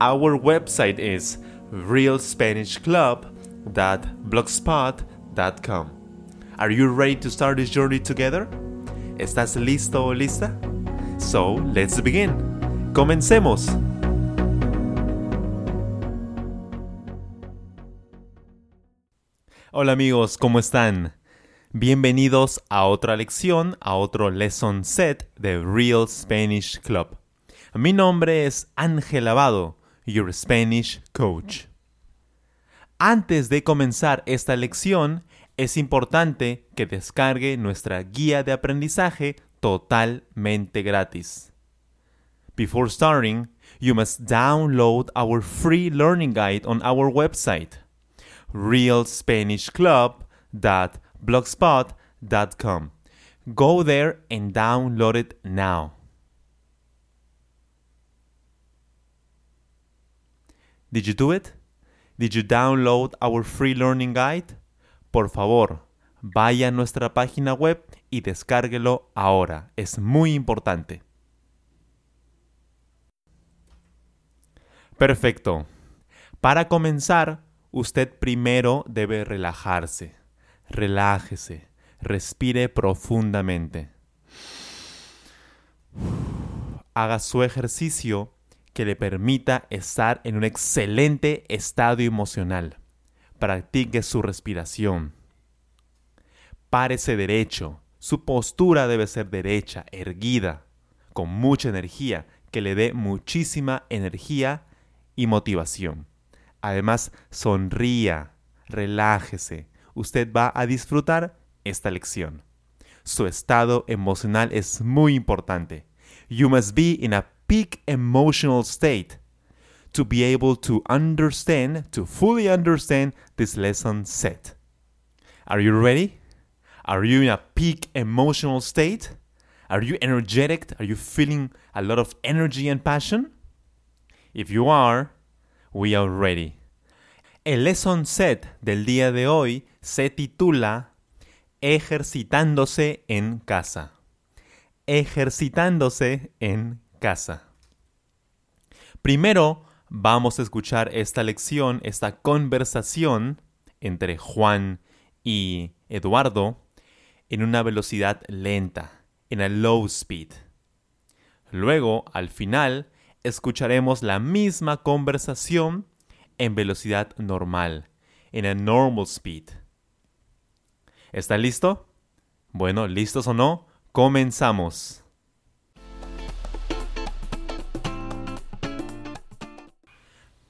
Our website is realspanishclub.blogspot.com. Are you ready to start this journey together? ¿Estás listo o lista? So, let's begin. Comencemos. Hola amigos, ¿cómo están? Bienvenidos a otra lección, a otro lesson set de Real Spanish Club. Mi nombre es Ángel Abado, your Spanish coach. Antes de comenzar esta lección, es importante que descargue nuestra guía de aprendizaje totalmente gratis. Before starting, you must download our free learning guide on our website, realspanishclub.blogspot.com. Go there and download it now. Did you do it? Did you download our free learning guide? Por favor, vaya a nuestra página web y descárguelo ahora. Es muy importante. Perfecto. Para comenzar, usted primero debe relajarse. Relájese. Respire profundamente. Haga su ejercicio que le permita estar en un excelente estado emocional. Practique su respiración. Párese derecho. Su postura debe ser derecha, erguida, con mucha energía, que le dé muchísima energía y motivación. Además, sonría, relájese. Usted va a disfrutar esta lección. Su estado emocional es muy importante. You must be in a peak emotional state to be able to understand, to fully understand this lesson set. Are you ready? Are you in a peak emotional state? Are you energetic? Are you feeling a lot of energy and passion? If you are, we are ready. El lesson set del día de hoy se titula Ejercitándose en casa. Ejercitándose en casa. Primero, vamos a escuchar esta lección, esta conversación entre Juan y Eduardo en una velocidad lenta, en a low speed. Luego, al final, escucharemos la misma conversación en velocidad normal, en a normal speed. ¿Está listo? Bueno, ¿listos o no? Comenzamos.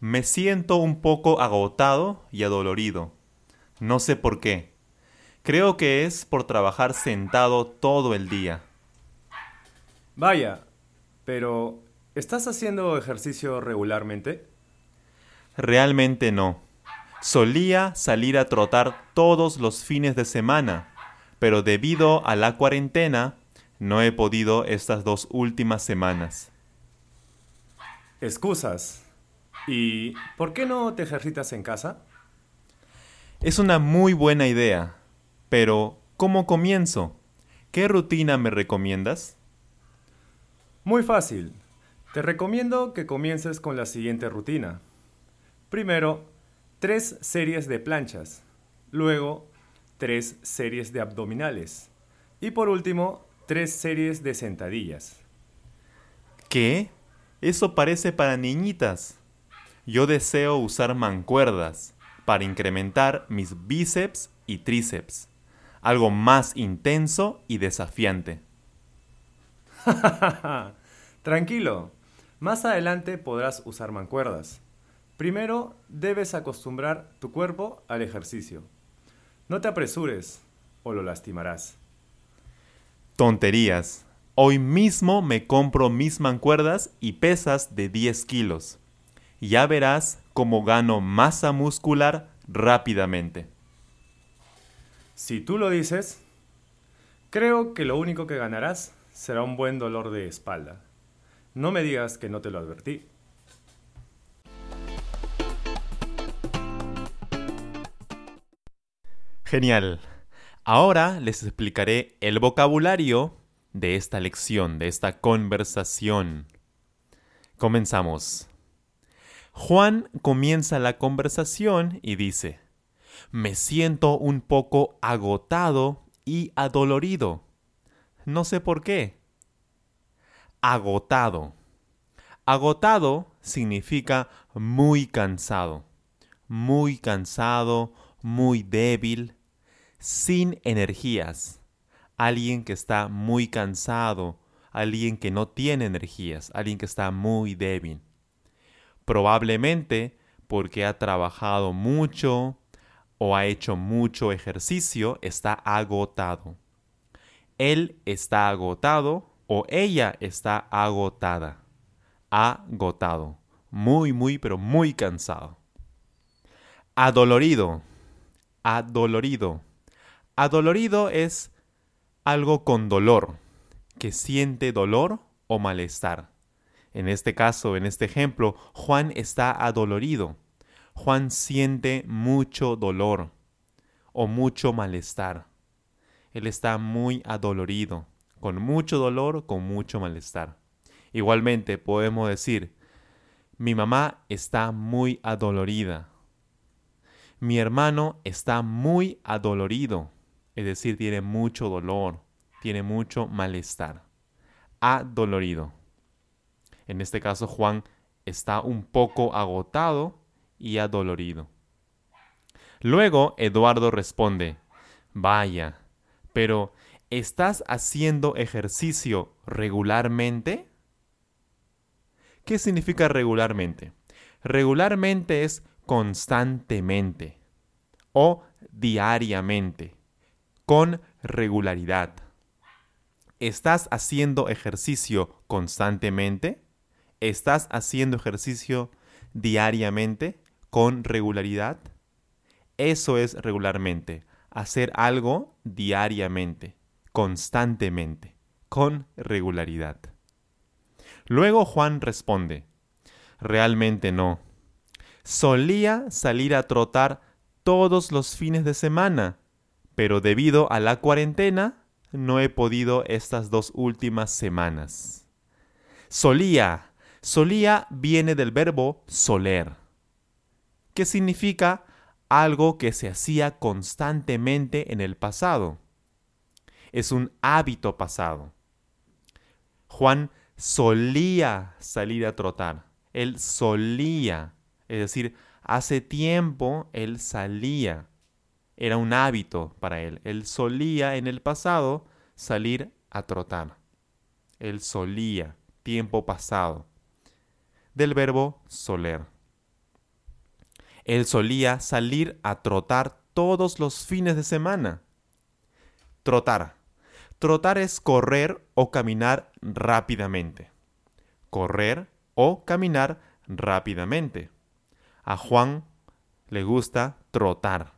Me siento un poco agotado y adolorido. No sé por qué. Creo que es por trabajar sentado todo el día. Vaya, pero ¿estás haciendo ejercicio regularmente? Realmente no. Solía salir a trotar todos los fines de semana, pero debido a la cuarentena no he podido estas dos últimas semanas. Excusas. ¿Y por qué no te ejercitas en casa? Es una muy buena idea, pero ¿cómo comienzo? ¿Qué rutina me recomiendas? Muy fácil. Te recomiendo que comiences con la siguiente rutina. Primero, tres series de planchas. Luego, tres series de abdominales. Y por último, tres series de sentadillas. ¿Qué? Eso parece para niñitas yo deseo usar mancuerdas para incrementar mis bíceps y tríceps, algo más intenso y desafiante. Tranquilo, más adelante podrás usar mancuerdas. Primero debes acostumbrar tu cuerpo al ejercicio. No te apresures o lo lastimarás. Tonterías. Hoy mismo me compro mis mancuerdas y pesas de 10 kilos. Ya verás cómo gano masa muscular rápidamente. Si tú lo dices, creo que lo único que ganarás será un buen dolor de espalda. No me digas que no te lo advertí. Genial. Ahora les explicaré el vocabulario de esta lección, de esta conversación. Comenzamos. Juan comienza la conversación y dice, me siento un poco agotado y adolorido. No sé por qué. Agotado. Agotado significa muy cansado, muy cansado, muy débil, sin energías. Alguien que está muy cansado, alguien que no tiene energías, alguien que está muy débil. Probablemente porque ha trabajado mucho o ha hecho mucho ejercicio, está agotado. Él está agotado o ella está agotada. Agotado. Muy, muy, pero muy cansado. Adolorido. Adolorido. Adolorido es algo con dolor, que siente dolor o malestar. En este caso, en este ejemplo, Juan está adolorido. Juan siente mucho dolor o mucho malestar. Él está muy adolorido, con mucho dolor, con mucho malestar. Igualmente podemos decir, mi mamá está muy adolorida. Mi hermano está muy adolorido es decir, tiene mucho dolor, tiene mucho malestar, adolorido. En este caso, Juan está un poco agotado y adolorido. Luego, Eduardo responde, vaya, pero ¿estás haciendo ejercicio regularmente? ¿Qué significa regularmente? Regularmente es constantemente o diariamente con regularidad. ¿Estás haciendo ejercicio constantemente? ¿Estás haciendo ejercicio diariamente con regularidad? Eso es regularmente, hacer algo diariamente, constantemente, con regularidad. Luego Juan responde, realmente no. Solía salir a trotar todos los fines de semana pero debido a la cuarentena no he podido estas dos últimas semanas. Solía. Solía viene del verbo soler, que significa algo que se hacía constantemente en el pasado. Es un hábito pasado. Juan solía salir a trotar. Él solía. Es decir, hace tiempo él salía era un hábito para él. Él solía en el pasado salir a trotar. Él solía, tiempo pasado. Del verbo soler. Él solía salir a trotar todos los fines de semana. Trotar. Trotar es correr o caminar rápidamente. Correr o caminar rápidamente. A Juan le gusta trotar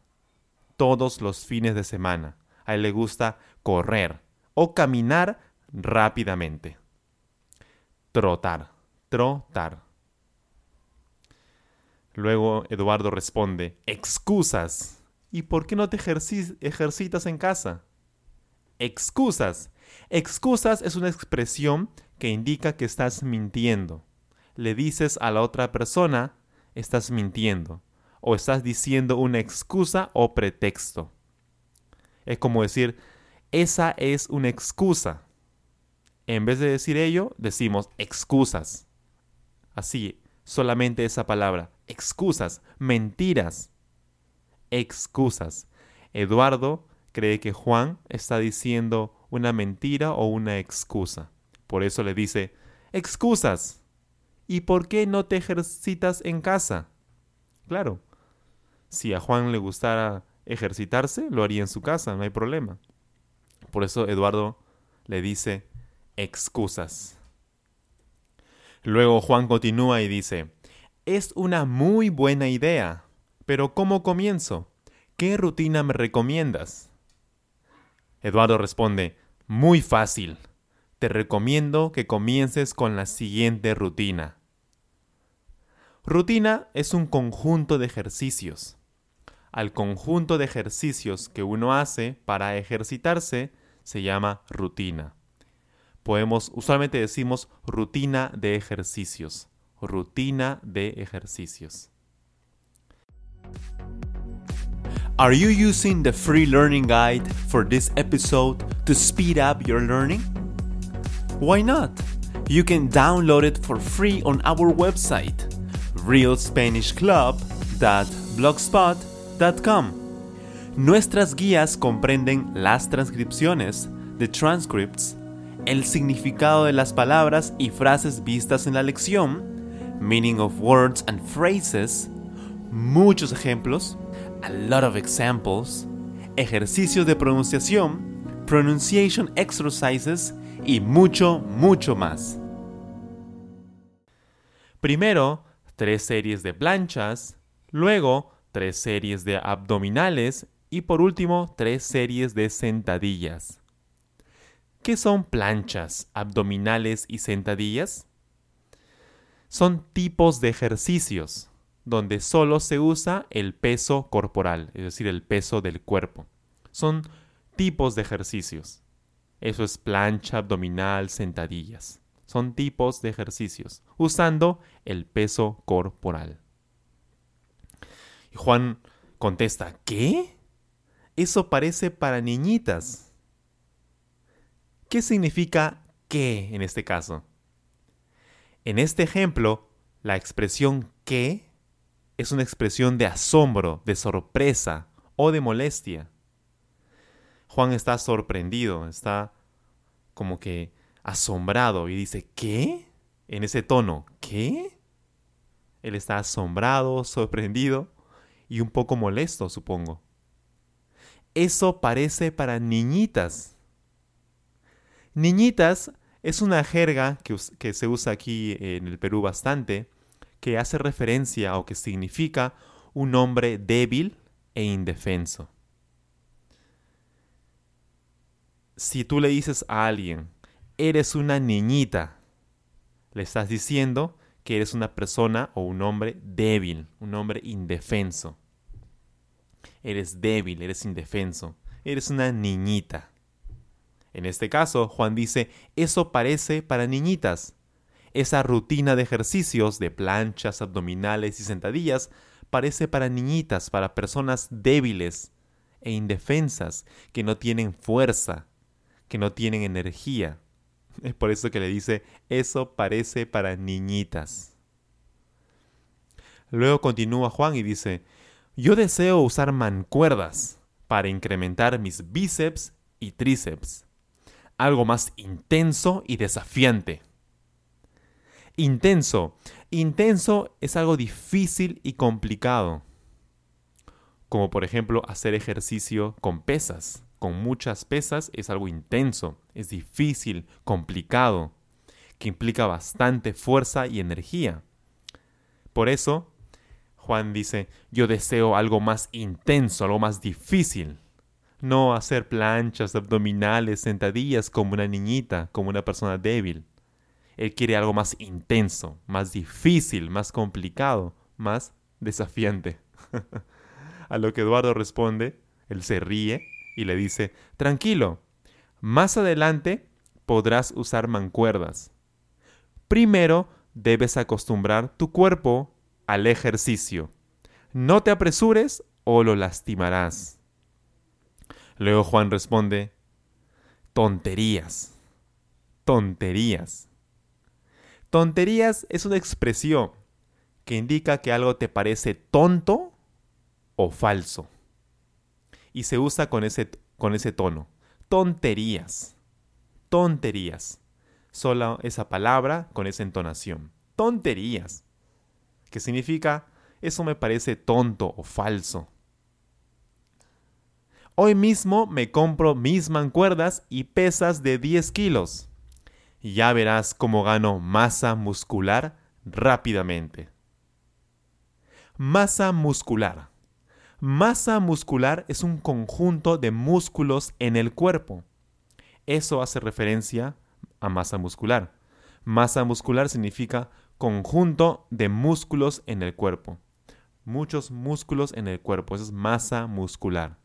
todos los fines de semana. A él le gusta correr o caminar rápidamente. Trotar, trotar. Luego Eduardo responde, excusas. ¿Y por qué no te ejercitas en casa? Excusas. Excusas es una expresión que indica que estás mintiendo. Le dices a la otra persona, estás mintiendo o estás diciendo una excusa o pretexto. Es como decir, esa es una excusa. En vez de decir ello, decimos excusas. Así, solamente esa palabra, excusas, mentiras, excusas. Eduardo cree que Juan está diciendo una mentira o una excusa. Por eso le dice, excusas. ¿Y por qué no te ejercitas en casa? Claro, si a Juan le gustara ejercitarse, lo haría en su casa, no hay problema. Por eso Eduardo le dice excusas. Luego Juan continúa y dice, es una muy buena idea, pero ¿cómo comienzo? ¿Qué rutina me recomiendas? Eduardo responde, muy fácil. Te recomiendo que comiences con la siguiente rutina. Rutina es un conjunto de ejercicios. Al conjunto de ejercicios que uno hace para ejercitarse se llama rutina. Podemos, usualmente decimos rutina de ejercicios. Rutina de ejercicios. Are you using the free learning guide for this episode to speed up your learning? Why not? You can download it for free on our website, realspanishclub.blogspot.com. Nuestras guías comprenden las transcripciones, the transcripts, el significado de las palabras y frases vistas en la lección, meaning of words and phrases, muchos ejemplos, a lot of examples, ejercicios de pronunciación, pronunciation exercises y mucho, mucho más. Primero, tres series de planchas, luego tres series de abdominales y por último tres series de sentadillas. ¿Qué son planchas, abdominales y sentadillas? Son tipos de ejercicios donde solo se usa el peso corporal, es decir, el peso del cuerpo. Son tipos de ejercicios. Eso es plancha, abdominal, sentadillas. Son tipos de ejercicios, usando el peso corporal. Y Juan contesta, ¿qué? Eso parece para niñitas. ¿Qué significa qué en este caso? En este ejemplo, la expresión qué es una expresión de asombro, de sorpresa o de molestia. Juan está sorprendido, está como que asombrado y dice, ¿qué? En ese tono, ¿qué? Él está asombrado, sorprendido y un poco molesto, supongo. Eso parece para niñitas. Niñitas es una jerga que, se usa aquí en el Perú bastante que hace referencia o que significa un hombre débil e indefenso. Si tú le dices a alguien, eres una niñita, le estás diciendo que eres una persona o un hombre débil, un hombre indefenso. Eres débil, eres indefenso, eres una niñita. En este caso, Juan dice, eso parece para niñitas. Esa rutina de ejercicios de planchas, abdominales y sentadillas parece para niñitas, para personas débiles e indefensas, que no tienen fuerza, que no tienen energía. Es por eso que le dice, eso parece para niñitas. Luego continúa Juan y dice, yo deseo usar mancuerdas para incrementar mis bíceps y tríceps. Algo más intenso y desafiante. Intenso. Intenso es algo difícil y complicado. Como por ejemplo hacer ejercicio con pesas. Con muchas pesas es algo intenso, es difícil, complicado, que implica bastante fuerza y energía. Por eso, Juan dice, yo deseo algo más intenso, algo más difícil. No hacer planchas abdominales, sentadillas como una niñita, como una persona débil. Él quiere algo más intenso, más difícil, más complicado, más desafiante. A lo que Eduardo responde, él se ríe y le dice, tranquilo, más adelante podrás usar mancuerdas. Primero debes acostumbrar tu cuerpo al ejercicio. No te apresures o lo lastimarás. Luego Juan responde, tonterías, tonterías. Tonterías es una expresión que indica que algo te parece tonto o falso. Y se usa con ese, con ese tono. Tonterías. Tonterías. Solo esa palabra con esa entonación. Tonterías. Que significa, eso me parece tonto o falso. Hoy mismo me compro mis mancuerdas y pesas de 10 kilos. Ya verás cómo gano masa muscular rápidamente. Masa muscular. Masa muscular es un conjunto de músculos en el cuerpo. Eso hace referencia a masa muscular. Masa muscular significa conjunto de músculos en el cuerpo. Muchos músculos en el cuerpo, eso es masa muscular.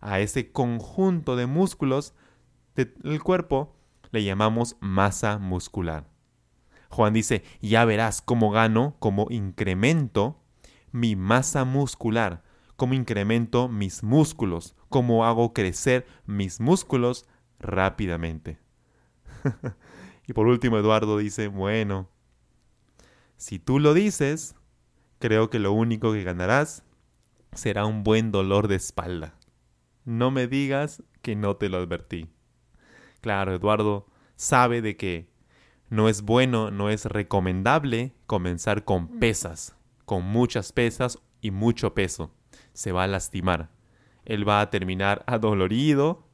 A ese conjunto de músculos del cuerpo le llamamos masa muscular. Juan dice, ya verás cómo gano, cómo incremento mi masa muscular, cómo incremento mis músculos, cómo hago crecer mis músculos rápidamente. y por último, Eduardo dice, bueno, si tú lo dices, creo que lo único que ganarás será un buen dolor de espalda. No me digas que no te lo advertí. Claro, Eduardo sabe de que no es bueno, no es recomendable comenzar con pesas, con muchas pesas y mucho peso. Se va a lastimar. Él va a terminar adolorido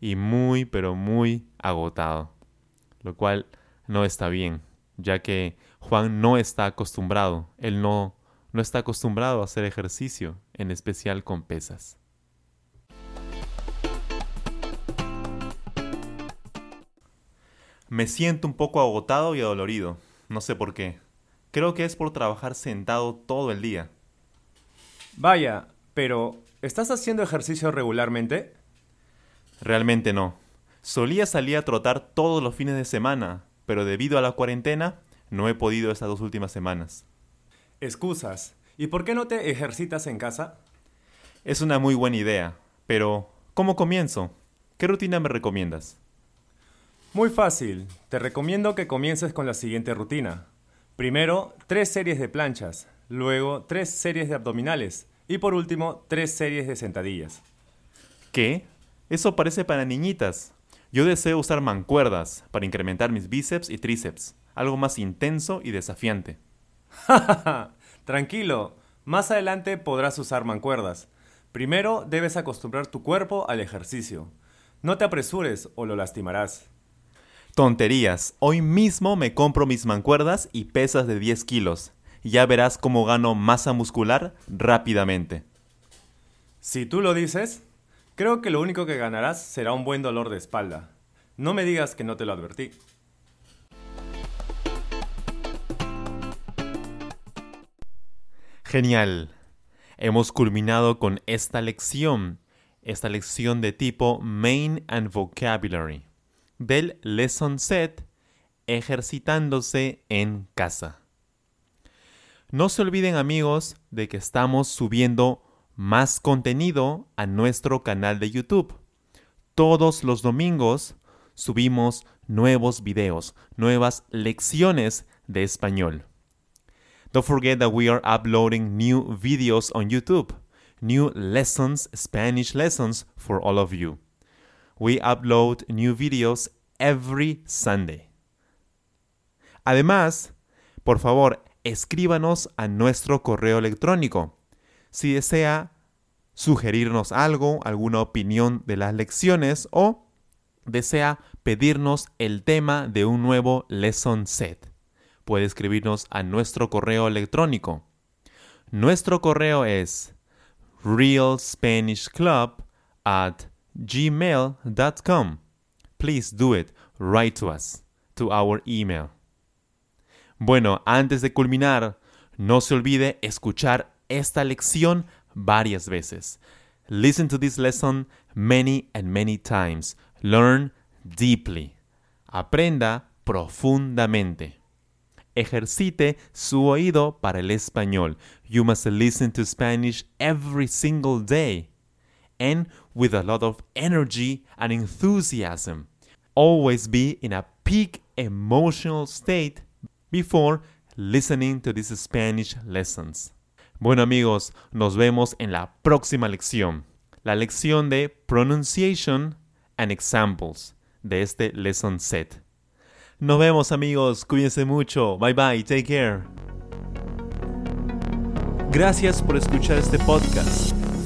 y muy, pero muy agotado. Lo cual no está bien, ya que Juan no está acostumbrado. Él no, no está acostumbrado a hacer ejercicio, en especial con pesas. Me siento un poco agotado y adolorido. No sé por qué. Creo que es por trabajar sentado todo el día. Vaya, pero ¿estás haciendo ejercicio regularmente? Realmente no. Solía salir a trotar todos los fines de semana, pero debido a la cuarentena no he podido estas dos últimas semanas. Excusas. ¿Y por qué no te ejercitas en casa? Es una muy buena idea, pero ¿cómo comienzo? ¿Qué rutina me recomiendas? Muy fácil. Te recomiendo que comiences con la siguiente rutina. Primero, tres series de planchas, luego tres series de abdominales y por último, tres series de sentadillas. ¿Qué? Eso parece para niñitas. Yo deseo usar mancuerdas para incrementar mis bíceps y tríceps, algo más intenso y desafiante. Tranquilo, más adelante podrás usar mancuerdas. Primero debes acostumbrar tu cuerpo al ejercicio. No te apresures o lo lastimarás. Tonterías. Hoy mismo me compro mis mancuerdas y pesas de 10 kilos. Ya verás cómo gano masa muscular rápidamente. Si tú lo dices, creo que lo único que ganarás será un buen dolor de espalda. No me digas que no te lo advertí. Genial. Hemos culminado con esta lección, esta lección de tipo Main and Vocabulary del lesson set ejercitándose en casa. No se olviden amigos de que estamos subiendo más contenido a nuestro canal de YouTube. Todos los domingos subimos nuevos videos, nuevas lecciones de español. Don't forget that we are uploading new videos on YouTube, new lessons, Spanish lessons for all of you. We upload new videos every Sunday. Además, por favor, escríbanos a nuestro correo electrónico. Si desea sugerirnos algo, alguna opinión de las lecciones o desea pedirnos el tema de un nuevo lesson set, puede escribirnos a nuestro correo electrónico. Nuestro correo es realspanishclub at gmail.com. Please do it. Write to us, to our email. Bueno, antes de culminar, no se olvide escuchar esta lección varias veces. Listen to this lesson many and many times. Learn deeply. Aprenda profundamente. Ejercite su oído para el español. You must listen to Spanish every single day and with a lot of energy and enthusiasm. Always be in a peak emotional state before listening to these Spanish lessons. Bueno amigos, nos vemos en la próxima lección, la lección de Pronunciation and Examples de este lesson set. Nos vemos amigos, cuídense mucho, bye bye, take care. Gracias por escuchar este podcast.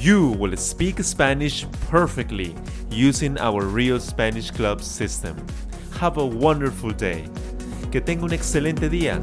you will speak Spanish perfectly using our Real Spanish Club system. Have a wonderful day. Que tenga un excelente día.